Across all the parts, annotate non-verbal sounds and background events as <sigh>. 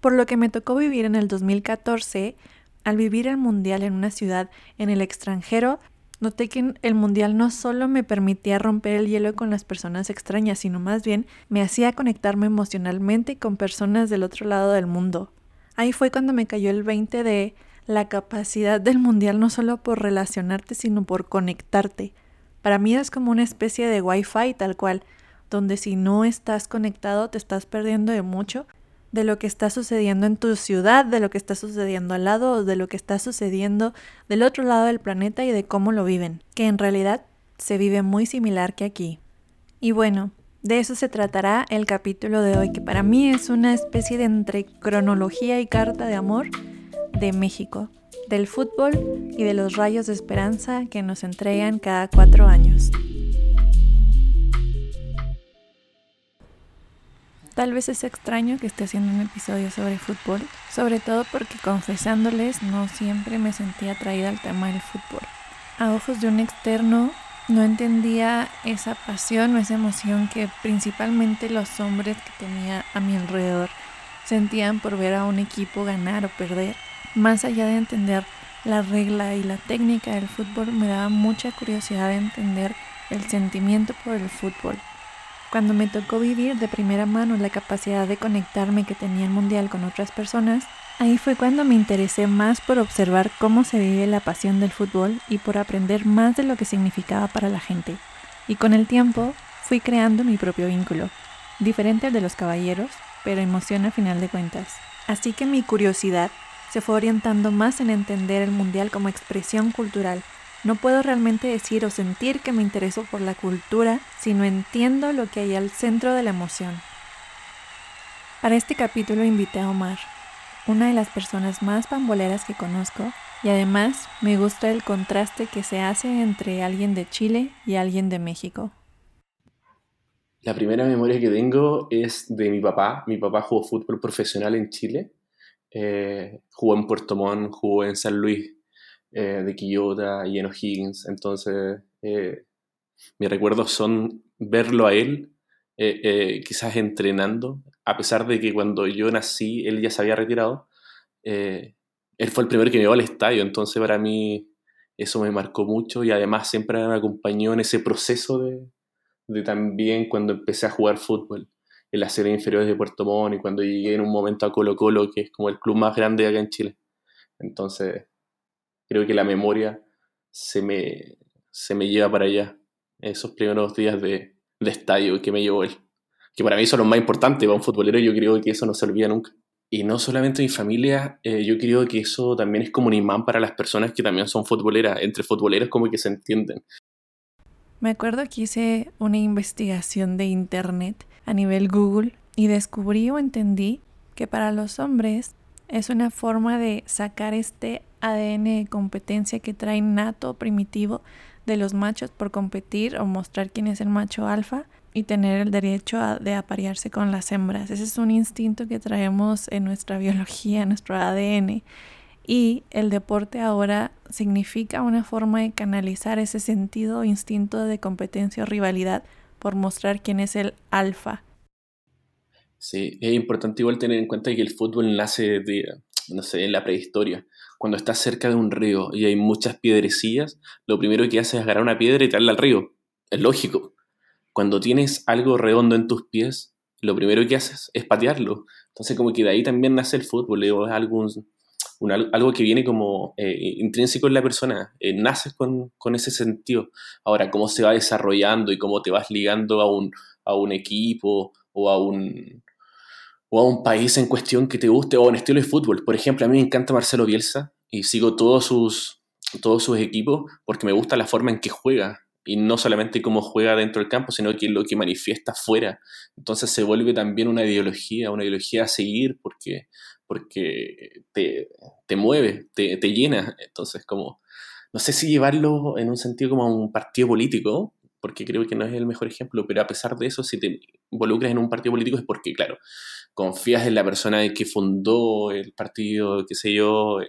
Por lo que me tocó vivir en el 2014, al vivir el mundial en una ciudad en el extranjero, noté que el mundial no solo me permitía romper el hielo con las personas extrañas, sino más bien me hacía conectarme emocionalmente con personas del otro lado del mundo. Ahí fue cuando me cayó el 20 de la capacidad del mundial no solo por relacionarte, sino por conectarte. Para mí es como una especie de wifi tal cual, donde si no estás conectado te estás perdiendo de mucho de lo que está sucediendo en tu ciudad, de lo que está sucediendo al lado de lo que está sucediendo del otro lado del planeta y de cómo lo viven, que en realidad se vive muy similar que aquí. Y bueno, de eso se tratará el capítulo de hoy, que para mí es una especie de entre cronología y carta de amor de México, del fútbol y de los rayos de esperanza que nos entregan cada cuatro años. Tal vez es extraño que esté haciendo un episodio sobre fútbol, sobre todo porque confesándoles no siempre me sentía atraída al tema del fútbol. A ojos de un externo no entendía esa pasión o esa emoción que principalmente los hombres que tenía a mi alrededor sentían por ver a un equipo ganar o perder. Más allá de entender la regla y la técnica del fútbol, me daba mucha curiosidad de entender el sentimiento por el fútbol. Cuando me tocó vivir de primera mano la capacidad de conectarme que tenía el mundial con otras personas, ahí fue cuando me interesé más por observar cómo se vive la pasión del fútbol y por aprender más de lo que significaba para la gente. Y con el tiempo fui creando mi propio vínculo, diferente al de los caballeros, pero emoción a final de cuentas. Así que mi curiosidad se fue orientando más en entender el mundial como expresión cultural no puedo realmente decir o sentir que me intereso por la cultura si no entiendo lo que hay al centro de la emoción. Para este capítulo invité a Omar, una de las personas más pamboleras que conozco, y además me gusta el contraste que se hace entre alguien de Chile y alguien de México. La primera memoria que tengo es de mi papá. Mi papá jugó fútbol profesional en Chile. Eh, jugó en Puerto Montt, jugó en San Luis, eh, de Quillota y en O'Higgins. Entonces, eh, mis recuerdos son verlo a él, eh, quizás entrenando, a pesar de que cuando yo nací él ya se había retirado. él fue el primero que me llevó al estadio, entonces para mí eso me marcó mucho y además siempre me acompañó en ese proceso de, de también cuando empecé a jugar fútbol en las series inferiores de Puerto Montt y cuando llegué en un momento a Colo Colo, que es como el club más grande acá en Chile. Entonces, creo que la memoria se me, se me lleva para allá. Esos primeros días de, de estadio que me llevó él. Que para mí son los más importantes, para un futbolero yo creo que eso no se olvida nunca. Y no solamente mi familia, eh, yo creo que eso también es como un imán para las personas que también son futboleras. Entre futboleros como que se entienden. Me acuerdo que hice una investigación de internet a nivel Google y descubrí o entendí que para los hombres es una forma de sacar este ADN de competencia que trae nato primitivo de los machos por competir o mostrar quién es el macho alfa y tener el derecho de aparearse con las hembras. Ese es un instinto que traemos en nuestra biología, en <laughs> nuestro ADN. Y el deporte ahora significa una forma de canalizar ese sentido instinto de competencia o rivalidad por mostrar quién es el alfa. Sí, es importante igual tener en cuenta que el fútbol nace de, no sé, en la prehistoria cuando estás cerca de un río y hay muchas piedrecillas, lo primero que haces es agarrar una piedra y tirarla al río. Es lógico. Cuando tienes algo redondo en tus pies, lo primero que haces es patearlo. Entonces como que de ahí también nace el fútbol, es algo, que viene como eh, intrínseco en la persona, eh, naces con, con, ese sentido. Ahora, cómo se va desarrollando y cómo te vas ligando a un, a un equipo o a un, o a un país en cuestión que te guste o un estilo de fútbol. Por ejemplo, a mí me encanta Marcelo Bielsa y sigo todos sus, todos sus equipos porque me gusta la forma en que juega y no solamente cómo juega dentro del campo, sino que lo que manifiesta fuera. Entonces se vuelve también una ideología, una ideología a seguir porque, porque te, te mueve, te, te llena. Entonces, como, no sé si llevarlo en un sentido como a un partido político, porque creo que no es el mejor ejemplo, pero a pesar de eso, si te involucras en un partido político es porque, claro, confías en la persona que fundó el partido, qué sé yo, eh,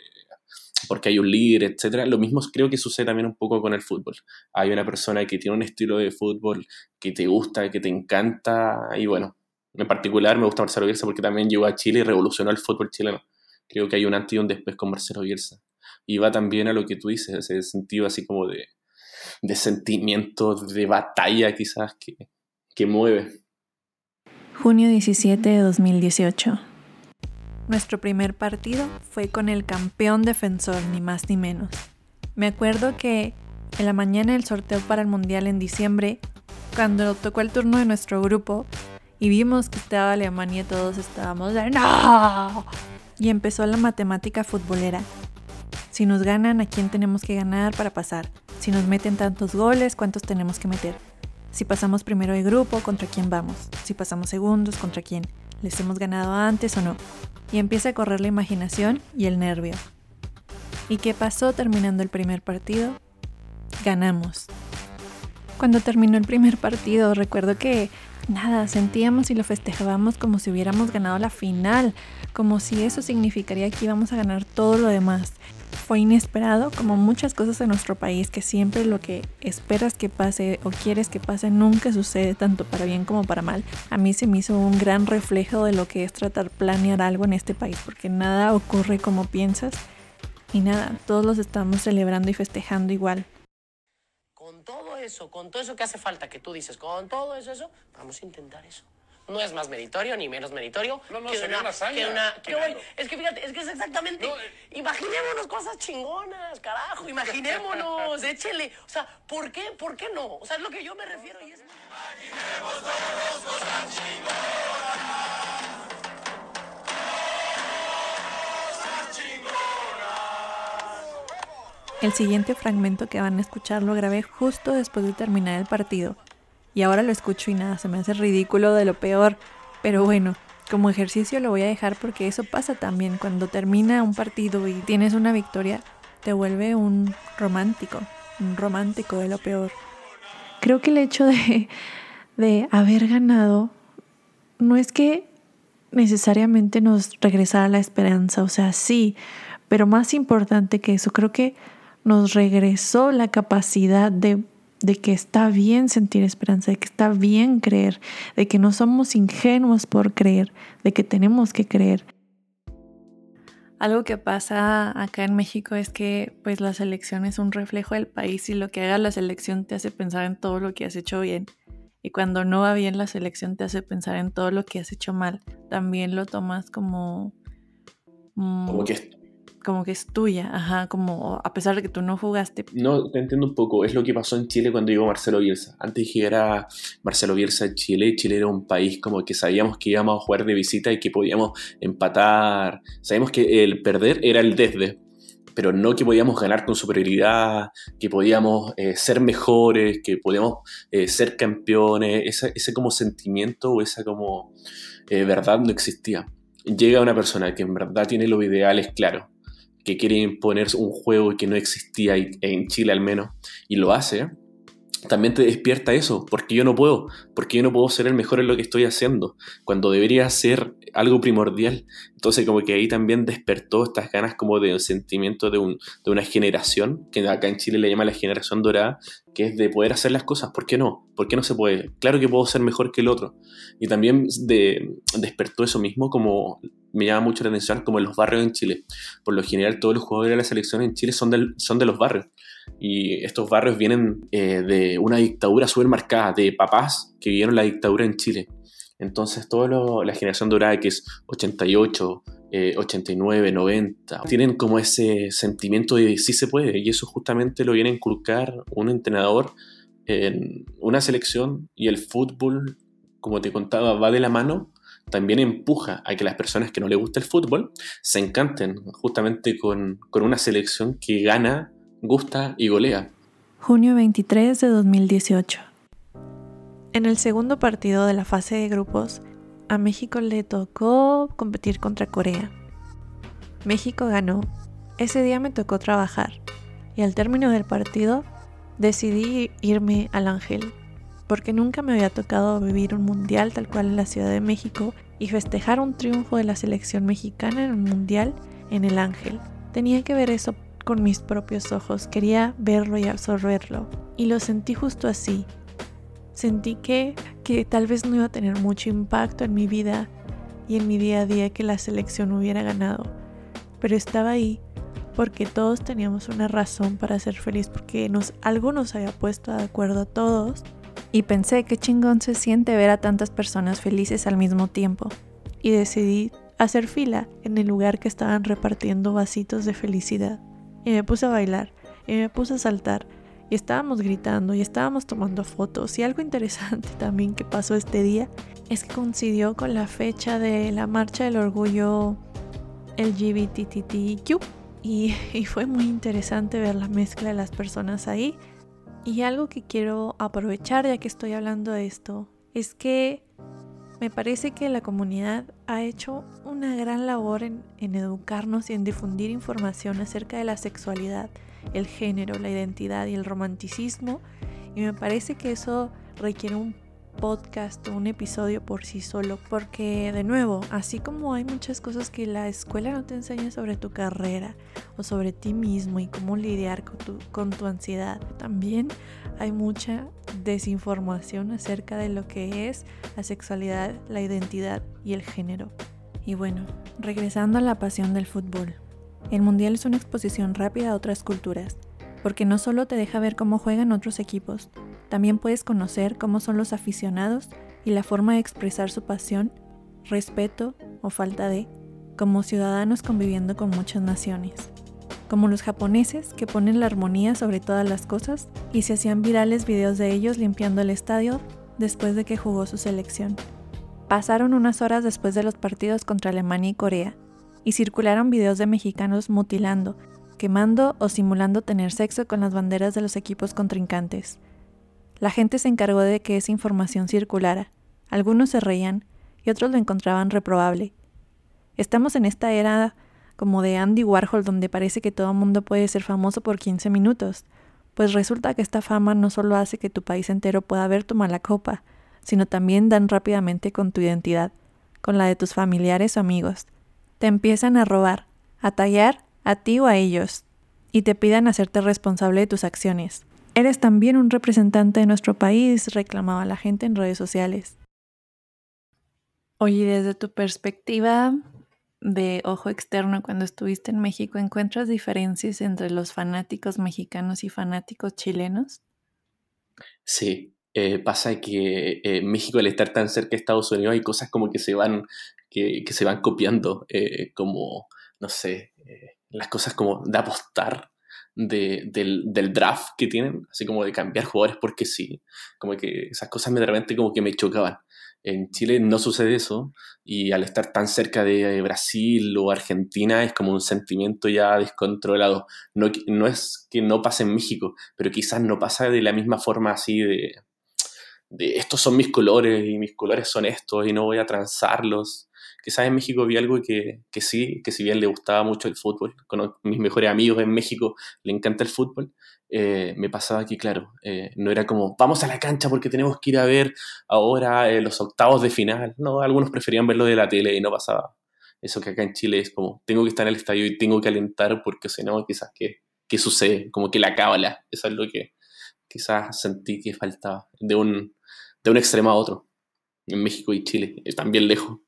porque hay un líder, etcétera. Lo mismo creo que sucede también un poco con el fútbol. Hay una persona que tiene un estilo de fútbol que te gusta, que te encanta, y bueno, En particular me gusta Marcelo Bielsa porque también llegó a Chile y revolucionó el fútbol chileno. Creo que hay un antes y un después con Marcelo Bielsa. Y va también a lo que tú dices, ese sentido así como de, de sentimiento, de batalla quizás que, que mueve. Junio 17 de 2018. Nuestro primer partido fue con el campeón defensor, ni más ni menos. Me acuerdo que en la mañana del sorteo para el Mundial en diciembre, cuando tocó el turno de nuestro grupo y vimos que estaba Alemania, todos estábamos de ¡No! Y empezó la matemática futbolera. Si nos ganan, ¿a quién tenemos que ganar para pasar? Si nos meten tantos goles, ¿cuántos tenemos que meter? Si pasamos primero de grupo, ¿contra quién vamos? Si pasamos segundos, ¿contra quién? ¿Les hemos ganado antes o no? y empieza a correr la imaginación y el nervio. ¿Y qué pasó terminando el primer partido? Ganamos. Cuando terminó el primer partido, recuerdo que nada, sentíamos y lo festejábamos como si hubiéramos ganado la final, como si eso significaría que íbamos a ganar todo lo demás fue inesperado, como muchas cosas en nuestro país, que siempre lo que esperas que pase o quieres que pase nunca sucede tanto para bien como para mal. A mí se me hizo un gran reflejo de lo que es tratar planear algo en este país, porque nada ocurre como piensas y nada, todos los estamos celebrando y festejando igual. Eso, con todo eso que hace falta que tú dices, con todo eso, eso, vamos a intentar eso. No es más meritorio ni menos meritorio no, no, que, sería una, hazaña, que una que es que fíjate es que es exactamente eh. imaginémonos cosas chingonas carajo imaginémonos <laughs> échele o sea ¿por qué por qué no o sea es lo que yo me refiero y es imaginemos todos cosas chingonas El siguiente fragmento que van a escuchar lo grabé justo después de terminar el partido y ahora lo escucho y nada, se me hace ridículo de lo peor. Pero bueno, como ejercicio lo voy a dejar porque eso pasa también. Cuando termina un partido y tienes una victoria, te vuelve un romántico, un romántico de lo peor. Creo que el hecho de, de haber ganado no es que necesariamente nos regresara la esperanza, o sea, sí, pero más importante que eso, creo que nos regresó la capacidad de de que está bien sentir esperanza, de que está bien creer, de que no somos ingenuos por creer, de que tenemos que creer. Algo que pasa acá en México es que pues la selección es un reflejo del país y lo que haga la selección te hace pensar en todo lo que has hecho bien. Y cuando no va bien la selección te hace pensar en todo lo que has hecho mal. También lo tomas como... como que como que es tuya, ajá, como a pesar de que tú no jugaste. No, te entiendo un poco, es lo que pasó en Chile cuando llegó Marcelo Bielsa. Antes que era Marcelo Bielsa en Chile, Chile era un país como que sabíamos que íbamos a jugar de visita y que podíamos empatar, sabíamos que el perder era el desde, pero no que podíamos ganar con superioridad, que podíamos eh, ser mejores, que podíamos eh, ser campeones, ese, ese, como sentimiento o esa como eh, verdad no existía. Llega una persona que en verdad tiene los ideales claros, que quiere imponer un juego que no existía en Chile al menos, y lo hace, también te despierta eso, porque yo no puedo, porque yo no puedo ser el mejor en lo que estoy haciendo, cuando debería ser algo primordial. Entonces como que ahí también despertó estas ganas como de un sentimiento de, un, de una generación, que acá en Chile le llama la generación dorada, que es de poder hacer las cosas. ¿Por qué no? ¿Por qué no se puede? Claro que puedo ser mejor que el otro. Y también de, despertó eso mismo como me llama mucho la atención como en los barrios en Chile. Por lo general todos los jugadores de la selección en Chile son, del, son de los barrios. Y estos barrios vienen eh, de una dictadura súper marcada, de papás que vivieron la dictadura en Chile. Entonces, toda la generación dorada que es 88, 89, 90, tienen como ese sentimiento de sí se puede. Y eso justamente lo viene a inculcar un entrenador en una selección y el fútbol, como te contaba, va de la mano. También empuja a que las personas que no les gusta el fútbol se encanten justamente con, con una selección que gana, gusta y golea. Junio 23 de 2018. En el segundo partido de la fase de grupos, a México le tocó competir contra Corea. México ganó. Ese día me tocó trabajar y al término del partido decidí irme al Ángel, porque nunca me había tocado vivir un mundial tal cual en la Ciudad de México y festejar un triunfo de la selección mexicana en un mundial en el Ángel. Tenía que ver eso con mis propios ojos, quería verlo y absorberlo. Y lo sentí justo así, Sentí que, que tal vez no iba a tener mucho impacto en mi vida y en mi día a día que la selección hubiera ganado. Pero estaba ahí porque todos teníamos una razón para ser feliz, porque nos, algo nos había puesto de acuerdo a todos. Y pensé que chingón se siente ver a tantas personas felices al mismo tiempo. Y decidí hacer fila en el lugar que estaban repartiendo vasitos de felicidad. Y me puse a bailar, y me puse a saltar, y estábamos gritando, y estábamos tomando fotos. Y algo interesante <laughs> también que pasó este día es que coincidió con la fecha de la Marcha del Orgullo LGBTQ. Y, <laughs> y fue muy interesante ver la mezcla de las personas ahí. Y algo que quiero aprovechar ya que estoy hablando de esto es que me parece que la comunidad ha hecho una gran labor en, educarnos y en difundir información acerca de la sexualidad, el género, la identidad y el romanticismo. Y me parece que eso requiere un podcast o un episodio por sí solo, porque de nuevo, así como hay muchas cosas que la escuela no te enseña sobre tu carrera o sobre ti mismo y cómo lidiar con tu, con tu ansiedad, también hay mucha desinformación acerca de lo que es la sexualidad, la identidad y el género. Y bueno, regresando a la pasión del fútbol. El Mundial es una exposición rápida a otras culturas, porque no solo te deja ver cómo juegan otros equipos, también puedes conocer cómo son los aficionados y la forma de expresar su pasión, respeto o falta de, como ciudadanos conviviendo con muchas naciones. Como los japoneses que ponen la armonía sobre todas las cosas y se hacían virales videos de ellos limpiando el estadio después de que jugó su selección. Pasaron unas horas después de los partidos contra Alemania y Corea y circularon videos de mexicanos mutilando, quemando o simulando tener sexo con las banderas de los equipos contrincantes. La gente se encargó de que esa información circulara. Algunos se reían y otros lo encontraban reprobable. Estamos en esta era como de Andy Warhol donde parece que todo mundo puede ser famoso por 15 minutos, pues resulta que esta fama no solo hace que tu país entero pueda ver tu mala copa, sino también dan rápidamente con tu identidad, con la de tus familiares o amigos. Te empiezan a robar, a tallar a ti o a ellos, y te piden hacerte responsable de tus acciones. Eres también un representante de nuestro país, reclamaba la gente en redes sociales. Oye, desde tu perspectiva de ojo externo, cuando estuviste en México, ¿encuentras diferencias entre los fanáticos mexicanos y fanáticos chilenos? Sí, eh, pasa que eh, México al estar tan cerca de Estados Unidos hay cosas como que se van, que, se van copiando, eh, como, no sé, las cosas como de apostar del, del, draft que tienen, así como de cambiar jugadores porque sí, como que esas cosas me de repente como que me chocaban. En Chile no sucede eso y al estar tan cerca de Brasil o Argentina es como un sentimiento ya descontrolado. No, no es que no pase en México, pero quizás no pasa de la misma forma así de, estos son mis colores y mis colores son estos y no voy a transarlos quizás en México vi algo que, que, sí, que si bien le gustaba mucho el fútbol, con mis mejores amigos en México le encanta el fútbol, eh, me pasaba que, claro, eh, no era como, vamos a la cancha porque tenemos que ir a ver ahora eh, los octavos de final. No, algunos preferían verlo de la tele y no pasaba. Eso que acá en Chile es como, tengo que estar en el estadio y tengo que alentar porque si no, quizás, ¿qué, ¿qué sucede? Como que la cábala. Eso es lo que quizás sentí que faltaba de un, de un extremo a otro. En México y Chile, bien lejos.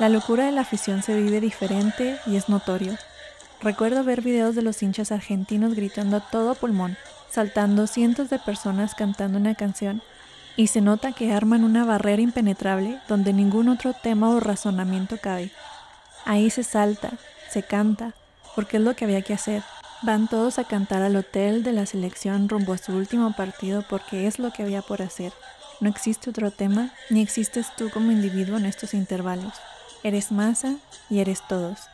La locura de la afición se vive diferente y es notorio. Recuerdo ver videos de los hinchas argentinos gritando a todo pulmón, saltando cientos de personas cantando una canción, y se nota que arman una barrera impenetrable donde ningún otro tema o razonamiento cabe. Ahí se salta, se canta, porque es lo que había que hacer. Van todos a cantar al hotel de la selección rumbo a su último partido porque es lo que había por hacer. No existe otro tema, ni existes tú como individuo en estos intervalos. Eres masa y eres todos.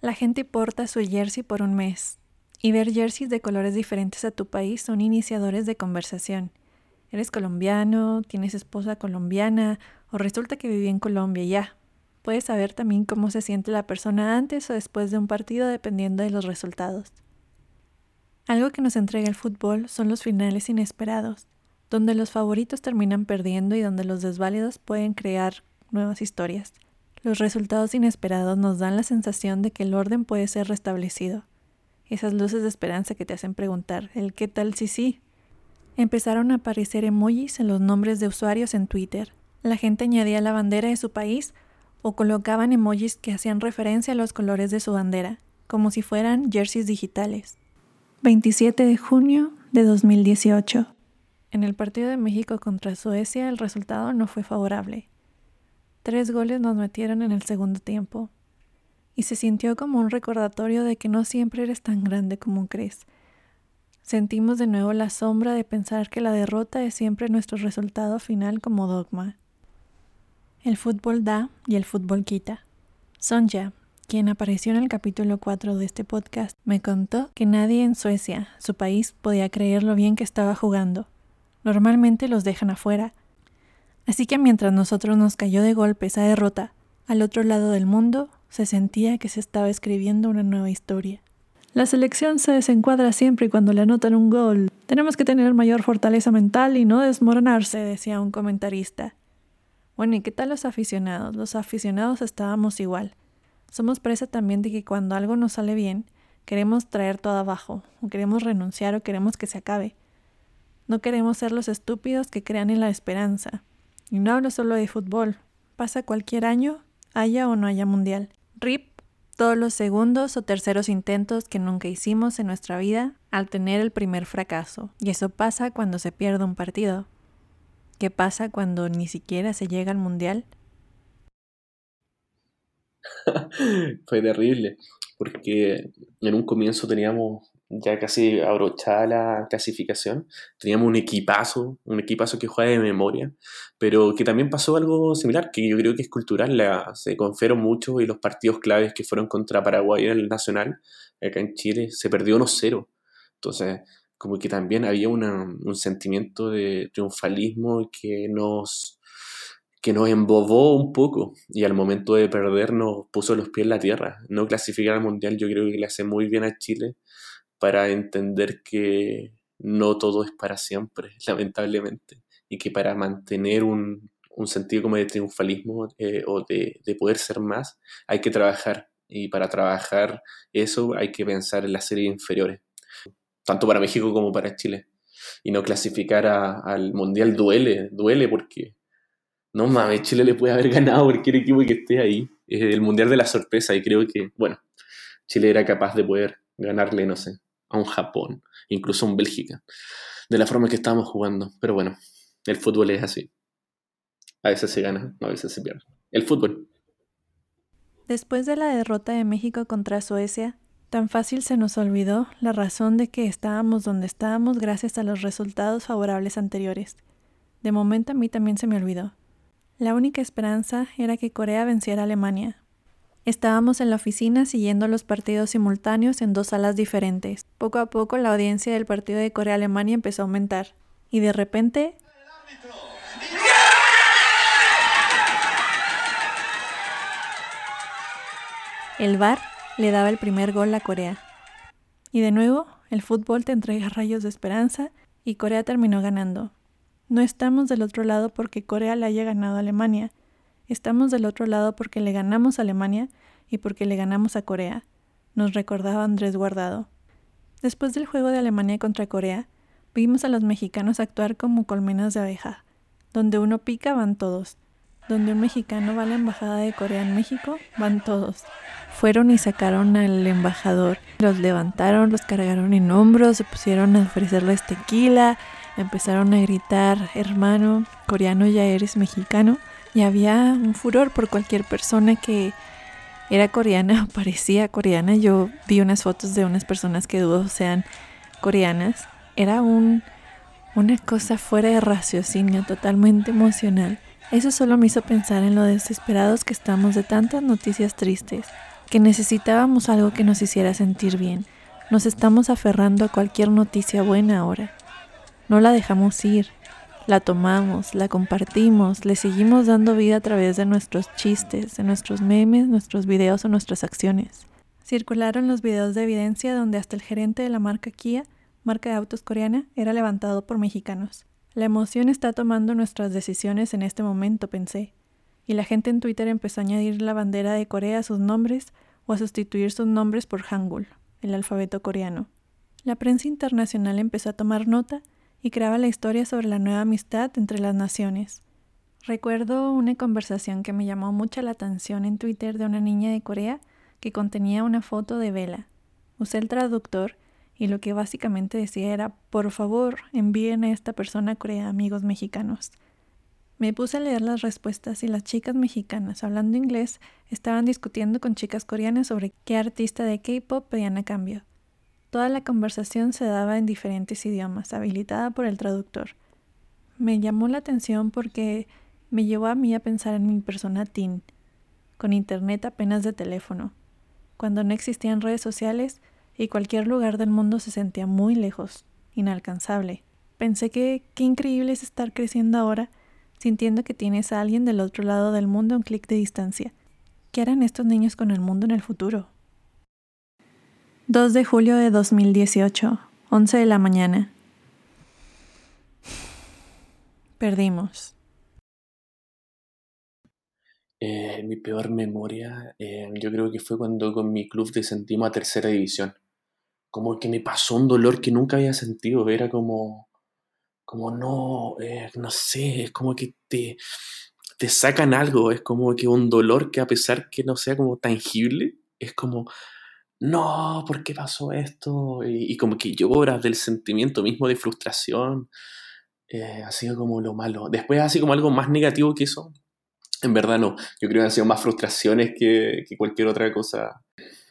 La gente porta su jersey por un mes, y ver jerseys de colores diferentes a tu país son iniciadores de conversación. Eres colombiano, tienes esposa colombiana, o resulta que viví en Colombia ya. Puedes saber también cómo se siente la persona antes o después de un partido dependiendo de los resultados. Algo que nos entrega el fútbol son los finales inesperados, donde los favoritos terminan perdiendo y donde los desválidos pueden crear nuevas historias. Los resultados inesperados nos dan la sensación de que el orden puede ser restablecido. esas luces de esperanza que te hacen preguntar el qué tal si sí. Empezaron a aparecer emojis en los nombres de usuarios en Twitter. La gente añadía la bandera de su país o colocaban emojis que hacían referencia a los colores de su bandera, como si fueran jerseys digitales. 27 de junio de 2018. En el partido de México contra Suecia el resultado no fue favorable. Tres goles nos metieron en el segundo tiempo. Y se sintió como un recordatorio de que no siempre eres tan grande como crees. Sentimos de nuevo la sombra de pensar que la derrota es siempre nuestro resultado final como dogma. El fútbol da y el fútbol quita. Sonja, quien apareció en el capítulo 4 de este podcast, me contó que nadie en Suecia, su país, podía creer lo bien que estaba jugando Normalmente los dejan afuera. Así que mientras nosotros nos cayó de golpe esa derrota, al otro lado del mundo se sentía que se estaba escribiendo una nueva historia. La selección se desencuadra siempre cuando le anotan un gol. Tenemos que tener mayor fortaleza mental y no desmoronarse, decía un comentarista. Bueno, ¿y qué tal los aficionados? Los aficionados estábamos igual. Somos presa también de que cuando algo nos sale bien, queremos traer todo abajo, o queremos renunciar o queremos que se acabe. No queremos ser los estúpidos que crean en la esperanza. Y no hablo solo de fútbol. Pasa cualquier año, haya o no haya mundial. RIP todos los segundos o terceros intentos que nunca hicimos en nuestra vida al tener el primer fracaso. Y eso pasa cuando se pierde un partido. ¿Qué pasa cuando ni siquiera se llega al mundial? <laughs> Fue terrible, porque en un comienzo teníamos ya casi abrochada la clasificación. Teníamos un equipazo, un equipazo que juega de memoria, pero que también pasó algo similar, que yo creo que es cultural. La, se confiaron mucho y los partidos claves que fueron contra Paraguay en el Nacional, acá en Chile, se perdió 1-0. Entonces, como que también había un sentimiento de triunfalismo que nos, que nos embobó un poco y al momento de perder nos puso los pies en la tierra. No clasificar al Mundial yo creo que le hace muy bien a Chile para entender que no todo es para siempre, <laughs> lamentablemente, y que para mantener un, sentido como de triunfalismo eh, o de, poder ser más, hay que trabajar. Y para trabajar eso hay que pensar en las series inferiores, tanto para México como para Chile. Y no clasificar al Mundial duele, duele porque no mames, Chile le puede haber ganado cualquier equipo que esté ahí. Es el Mundial de la sorpresa y creo que, bueno, Chile era capaz de poder ganarle, no sé, a un Japón, incluso a un Bélgica, de la forma que estábamos jugando. Pero bueno, el fútbol es así. A veces se gana, a veces se pierde. El fútbol. Después de la derrota de México contra Suecia, tan fácil se nos olvidó la razón de que estábamos donde estábamos gracias a los resultados favorables anteriores. De momento a mí también se me olvidó. La única esperanza era que Corea venciera a Alemania, Estábamos en la oficina siguiendo los partidos simultáneos en dos salas diferentes. Poco a poco la audiencia del partido de Corea-Alemania empezó a aumentar. Y de repente... El VAR le daba el primer gol a Corea. Y de nuevo, el fútbol te entrega rayos de esperanza y Corea terminó ganando. No estamos del otro lado porque Corea le haya ganado a Alemania, Estamos del otro lado porque le ganamos a Alemania y porque le ganamos a Corea, nos recordaba Andrés Guardado. Después del juego de Alemania contra Corea, vimos a los mexicanos actuar como colmenas de abeja. Donde uno pica van todos. Donde un mexicano va a la embajada de Corea en México, van todos. Fueron y sacaron al embajador. Los levantaron, los cargaron en hombros, se pusieron a ofrecerles tequila, empezaron a gritar, hermano, coreano ya eres mexicano y había un furor por cualquier persona que era coreana o <laughs> parecía coreana. Yo vi unas fotos de unas personas que dudo sean coreanas. Era un, una cosa fuera de raciocinio, totalmente emocional. Eso solo me hizo pensar en lo desesperados que estamos de tantas noticias tristes, que necesitábamos algo que nos hiciera sentir bien. Nos estamos aferrando a cualquier noticia buena ahora. No la dejamos ir, la tomamos, la compartimos, le seguimos dando vida a través de nuestros chistes, de nuestros memes, nuestros videos o nuestras acciones. Circularon los videos de evidencia donde hasta el gerente de la marca Kia, marca de autos coreana, era levantado por mexicanos. La emoción está tomando nuestras decisiones en este momento, pensé. Y la gente en Twitter empezó a añadir la bandera de Corea a sus nombres o a sustituir sus nombres por Hangul, el alfabeto coreano. La prensa internacional empezó a tomar nota y creaba la historia sobre la nueva amistad entre las naciones. Recuerdo una conversación que me llamó mucha la atención en Twitter de una niña de Corea que contenía una foto de Vela. Usé el traductor y lo que básicamente decía era, por favor, envíen a esta persona a Corea amigos mexicanos. Me puse a leer las respuestas y las chicas mexicanas hablando inglés estaban discutiendo con chicas coreanas sobre qué artista de K-pop pedían a cambio. Toda la conversación se daba en diferentes idiomas, habilitada por el traductor. Me llamó la atención porque me llevó a mí a pensar en mi persona teen, con internet apenas de teléfono, cuando no existían redes sociales y cualquier lugar del mundo se sentía muy lejos, inalcanzable. Pensé que qué increíble es estar creciendo ahora, sintiendo que tienes a alguien del otro lado del mundo a un clic de distancia. ¿Qué harán estos niños con el mundo en el futuro? 2 de julio de 2018, 11 de la mañana. Perdimos. Eh, mi peor memoria, eh, yo creo que fue cuando con mi club descendimos a tercera división. Como que me pasó un dolor que nunca había sentido. Era como, como no, eh, no sé, es como que te, te sacan algo. Es como que un dolor que a pesar que no sea como tangible, es como, no, ¿por qué pasó esto? Y, como que lloras del sentimiento mismo de frustración. ha sido como lo malo. Después así como algo más negativo que eso, en verdad no, yo creo que han sido más frustraciones que, cualquier otra cosa.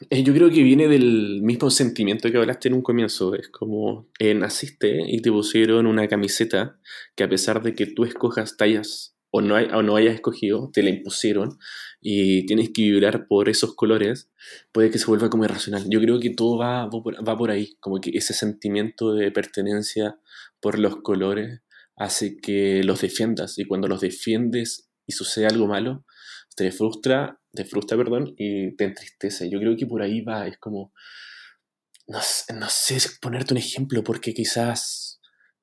Eh, yo creo que viene del mismo sentimiento que hablaste en un comienzo. Es como eh, naciste y te pusieron una camiseta que a pesar de que tú escojas tallas o no, hay, o no hayas escogido, te la impusieron y tienes que vibrar por esos colores, puede que se vuelva como irracional. Yo creo que todo va, va por ahí, como que ese sentimiento de pertenencia por los colores hace que los defiendas y cuando los defiendes y sucede algo malo, te frustra, te frustra, perdón, y te entristece. Yo creo que por ahí va, es como, no, no sé ponerte un ejemplo, porque quizás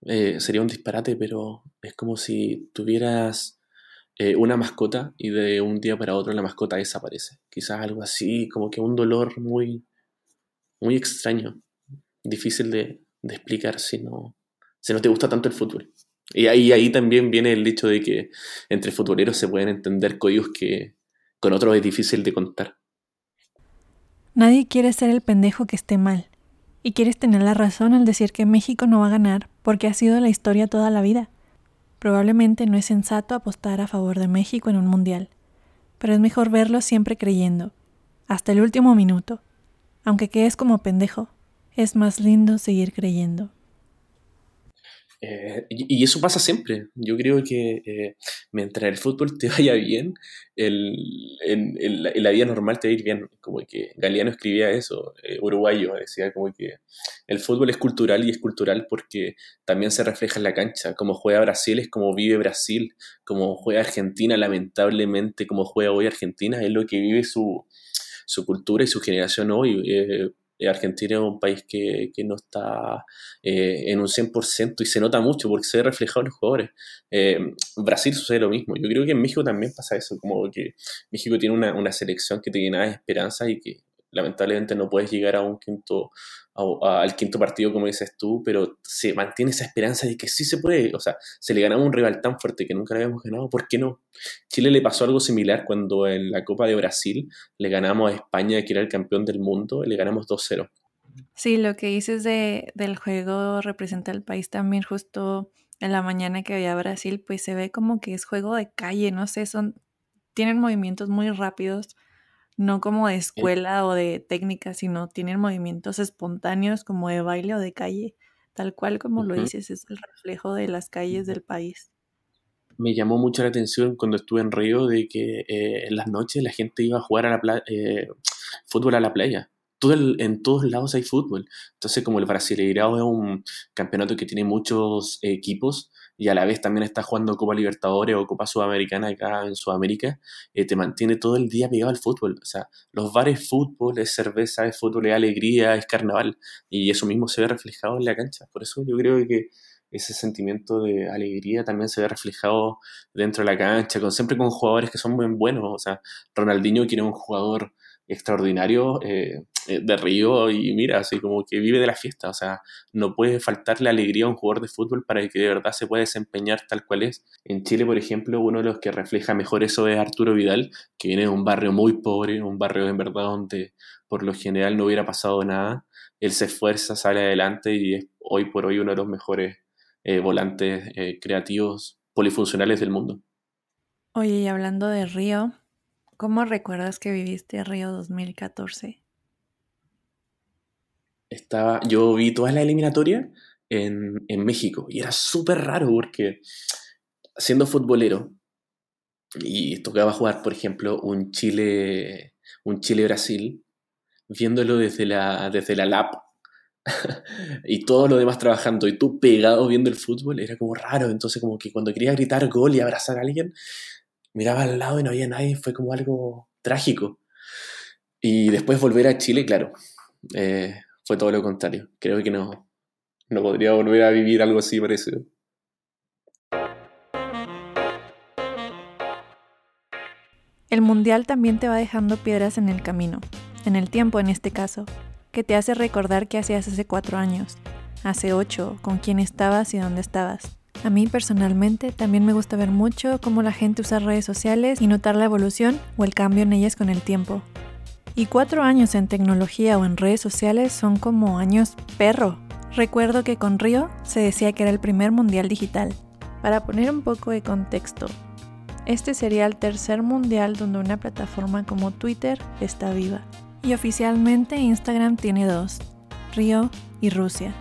eh, sería un disparate, pero es como si tuvieras eh, una mascota y de un día para otro la mascota desaparece. Quizás algo así, como que un dolor muy, muy extraño, difícil de, explicar si no, si no te gusta tanto el fútbol. Y ahí, ahí también viene el hecho de que entre futboleros se pueden entender códigos que con otros es difícil de contar. Nadie quiere ser el pendejo que esté mal. Y quieres tener la razón al decir que México no va a ganar porque ha sido la historia toda la vida. Probablemente no es sensato apostar a favor de México en un mundial, pero es mejor verlo siempre creyendo, hasta el último minuto. Aunque quedes como pendejo, es más lindo seguir creyendo. Eh, y, eso pasa siempre. Yo creo que eh, mientras el fútbol te vaya bien, el, en, la vida normal te va a ir bien. Como que Galeano escribía eso, eh, uruguayo, decía como que el fútbol es cultural y es cultural porque también se refleja en la cancha. Como juega Brasil es como vive Brasil, como juega Argentina, lamentablemente, como juega hoy Argentina, es lo que vive su, su cultura y su generación hoy. Eh, Argentina es un país que, no está eh, en un 100% y se nota mucho porque se ve reflejado en los jugadores. Eh, Brasil sucede lo mismo. Yo creo que en México también pasa eso, como que México tiene una, una selección que te llena de esperanza y que lamentablemente no puedes llegar a un quinto, al quinto partido como dices tú, pero se mantiene esa esperanza de que sí se puede, o sea, se le ganamos un rival tan fuerte que nunca le habíamos ganado, ¿por qué no? Chile le pasó algo similar cuando en la Copa de Brasil le ganamos a España, que era el campeón del mundo, y le ganamos 2-0. Sí, lo que dices de, del juego representa al país también justo en la mañana que había Brasil, pues se ve como que es juego de calle, no sé, son, tienen movimientos muy rápidos, no como de escuela o de técnica, sino tienen movimientos espontáneos como de baile o de calle, tal cual como lo dices, es el reflejo de las calles del país. Me llamó mucho la atención cuando estuve en Río de que eh, en las noches la gente iba a jugar a la eh, fútbol a la playa. Todo en todos lados hay fútbol. Entonces, como el Brasileirao es un campeonato que tiene muchos equipos, y a la vez también estás jugando Copa Libertadores o Copa Sudamericana acá en Sudamérica, eh, te mantiene todo el día pegado al fútbol. O sea, los bares fútbol, es cerveza, es fútbol, es alegría, es carnaval. Y eso mismo se ve reflejado en la cancha. Por eso yo creo que ese sentimiento de alegría también se ve reflejado dentro de la cancha, con, siempre con jugadores que son muy buenos. O sea, Ronaldinho, que era un jugador extraordinario, eh, de Río y mira, así como que vive de la fiesta, o sea, no puede faltarle alegría a un jugador de fútbol para que de verdad se pueda desempeñar tal cual es. En Chile, por ejemplo, uno de los que refleja mejor eso es Arturo Vidal, que viene de un barrio muy pobre, un barrio en verdad donde por lo general no hubiera pasado nada. Él se esfuerza, sale adelante y es hoy por hoy uno de los mejores eh, volantes eh, creativos polifuncionales del mundo. Oye, y hablando de Río, ¿cómo recuerdas que viviste Río 2014? Estaba, yo vi toda la eliminatoria en, en México y era súper raro porque siendo futbolero y tocaba jugar, por ejemplo, un Chile, un Chile-Brasil, viéndolo desde la, desde la LAP <laughs> y todo lo demás trabajando y tú pegado viendo el fútbol, era como raro. Entonces, como que cuando quería gritar gol y abrazar a alguien, miraba al lado y no había nadie, fue como algo trágico. Y después volver a Chile, claro, eh, fue todo lo contrario. Creo que no, no podría volver a vivir algo así parecido. El mundial también te va dejando piedras en el camino, en el tiempo en este caso, que te hace recordar qué hacías hace cuatro años, hace ocho, con quién estabas y dónde estabas. A mí personalmente también me gusta ver mucho cómo la gente usa redes sociales y notar la evolución o el cambio en ellas con el tiempo. Y cuatro años en tecnología o en redes sociales son como años perro. Recuerdo que con Río se decía que era el primer mundial digital. Para poner un poco de contexto, este sería el tercer mundial donde una plataforma como Twitter está viva. Y oficialmente Instagram tiene dos, Río y Rusia.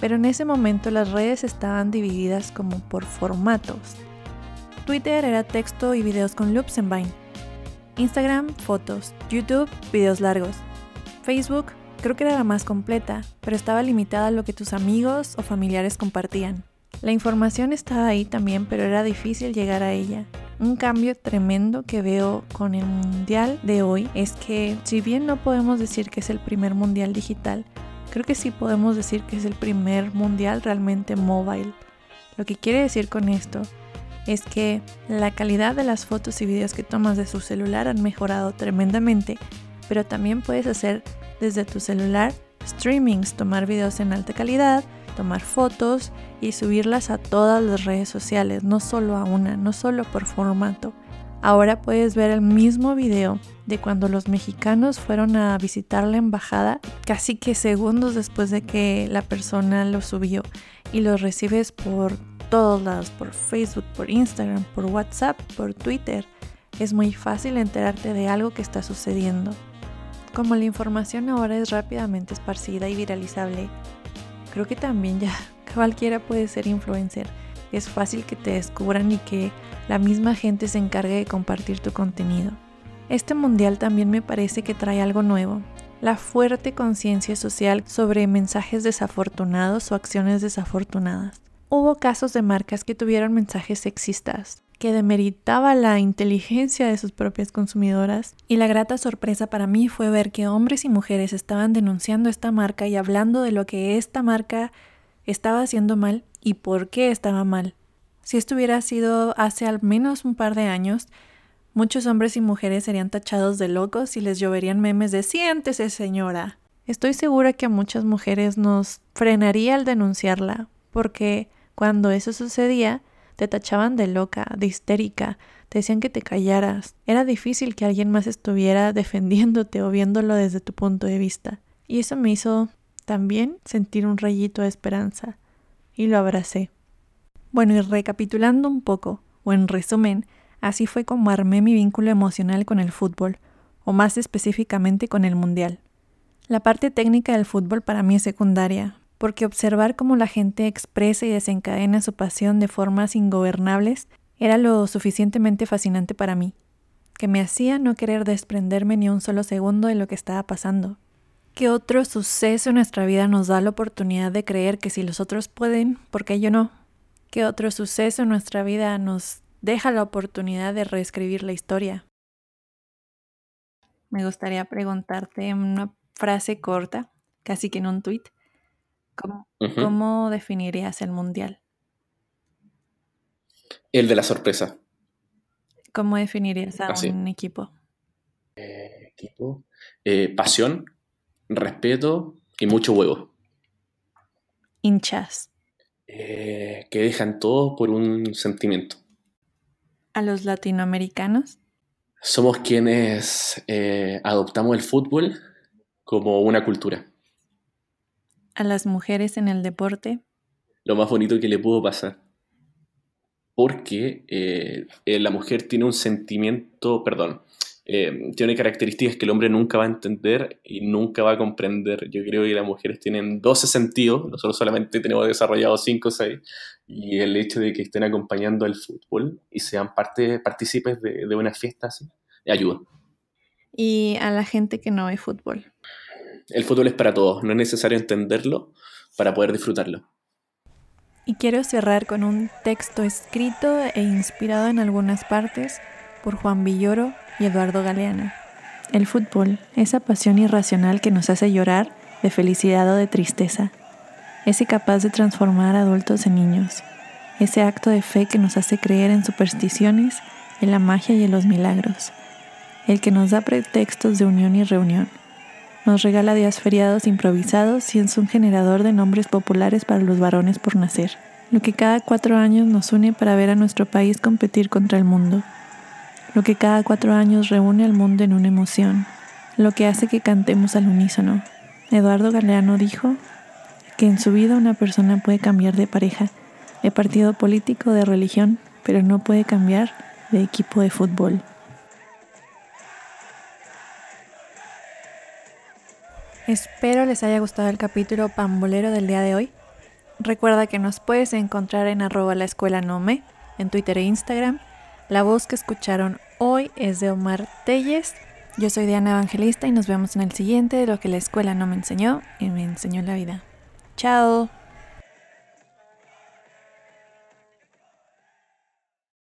Pero en ese momento las redes estaban divididas como por formatos. Twitter era texto y videos con loops en Instagram, fotos, YouTube, videos largos. Facebook, creo que era la más completa, pero estaba limitada a lo que tus amigos o familiares compartían. La información estaba ahí también, pero era difícil llegar a ella. Un cambio tremendo que veo con el mundial de hoy es que si bien no podemos decir que es el primer mundial digital, creo que sí podemos decir que es el primer mundial realmente mobile. Lo que quiere decir con esto es que la calidad de las fotos y videos que tomas de su celular han mejorado tremendamente, pero también puedes hacer desde tu celular streamings, tomar videos en alta calidad, tomar fotos y subirlas a todas las redes sociales, no solo a una, no solo por formato. Ahora puedes ver el mismo video de cuando los mexicanos fueron a visitar la embajada, casi que segundos después de que la persona lo subió y lo recibes por todos lados, por Facebook, por Instagram, por WhatsApp, por Twitter. Es muy fácil enterarte de algo que está sucediendo. Como la información ahora es rápidamente esparcida y viralizable, creo que también ya <laughs> cualquiera puede ser influencer. Es fácil que te descubran y que la misma gente se encargue de compartir tu contenido. Este mundial también me parece que trae algo nuevo, la fuerte conciencia social sobre mensajes desafortunados o acciones desafortunadas. Hubo casos de marcas que tuvieron mensajes sexistas, que demeritaba la inteligencia de sus propias consumidoras y la grata sorpresa para mí fue ver que hombres y mujeres estaban denunciando esta marca y hablando de lo que esta marca estaba haciendo mal y por qué estaba mal. Si esto hubiera sido hace al menos un par de años, muchos hombres y mujeres serían tachados de locos y les lloverían memes de siéntese señora. Estoy segura que a muchas mujeres nos frenaría el denunciarla, porque cuando eso sucedía, te tachaban de loca, de histérica, te decían que te callaras. Era difícil que alguien más estuviera <laughs> defendiéndote o viéndolo desde tu punto de vista. Y eso me hizo también sentir un rayito de esperanza. Y lo abracé. Bueno, y recapitulando un poco, o en resumen, así fue como armé mi vínculo emocional con el fútbol, o más específicamente con el mundial. La parte técnica del fútbol para mí es secundaria, porque observar cómo la gente expresa y desencadena su pasión de formas ingobernables era lo suficientemente fascinante para mí, que me hacía no querer desprenderme ni un solo segundo de lo que estaba pasando. ¿Qué otro suceso en nuestra vida nos da la oportunidad de creer que si los otros pueden, ¿por qué yo no? ¿Qué otro suceso en nuestra vida nos deja la oportunidad de reescribir la historia? Me gustaría preguntarte en una frase corta, casi que en un tuit, ¿Cómo, definirías el mundial? El de la sorpresa. ¿Cómo definirías a un equipo? Eh, equipo. Eh, pasión, respeto y mucho huevo. Hinchas. Eh, que dejan todo por un sentimiento. A los latinoamericanos. Somos quienes adoptamos el fútbol como una cultura. A las mujeres en el deporte. Lo más bonito que le pudo pasar. Porque eh, la mujer tiene un sentimiento, perdón, eh, tiene características que el hombre nunca va a entender y nunca va a comprender. Yo creo que las mujeres tienen 12 sentidos, nosotros solamente tenemos desarrollados 5 o 6, y el hecho de que estén acompañando al fútbol y sean parte, partícipes de, de una fiesta así, ayuda. Y a la gente que no ve fútbol. El fútbol es para todos, no es necesario entenderlo para poder disfrutarlo. Y quiero cerrar con un texto escrito e inspirado en algunas partes por Juan Villoro y Eduardo Galeano. El fútbol, esa pasión irracional que nos hace llorar de felicidad o de tristeza, ese capaz de transformar adultos en niños, ese acto de fe que nos hace creer en supersticiones, en la magia y en los milagros, el que nos da pretextos de unión y reunión, nos regala días feriados improvisados y es un generador de nombres populares para los varones por nacer, lo que cada cuatro años nos une para ver a nuestro país competir contra el mundo lo que cada cuatro años reúne al mundo en una emoción, lo que hace que cantemos al unísono. Eduardo Galeano dijo que en su vida una persona puede cambiar de pareja, de partido político, de religión, pero no puede cambiar de equipo de fútbol. Espero les haya gustado el capítulo pambolero del día de hoy. Recuerda que nos puedes encontrar en arroba la escuela Nome, en Twitter e Instagram. La voz que escucharon Hoy es de Omar Telles. Yo soy Diana Evangelista y nos vemos en el siguiente de lo que la escuela no me enseñó y me enseñó la vida. Chao.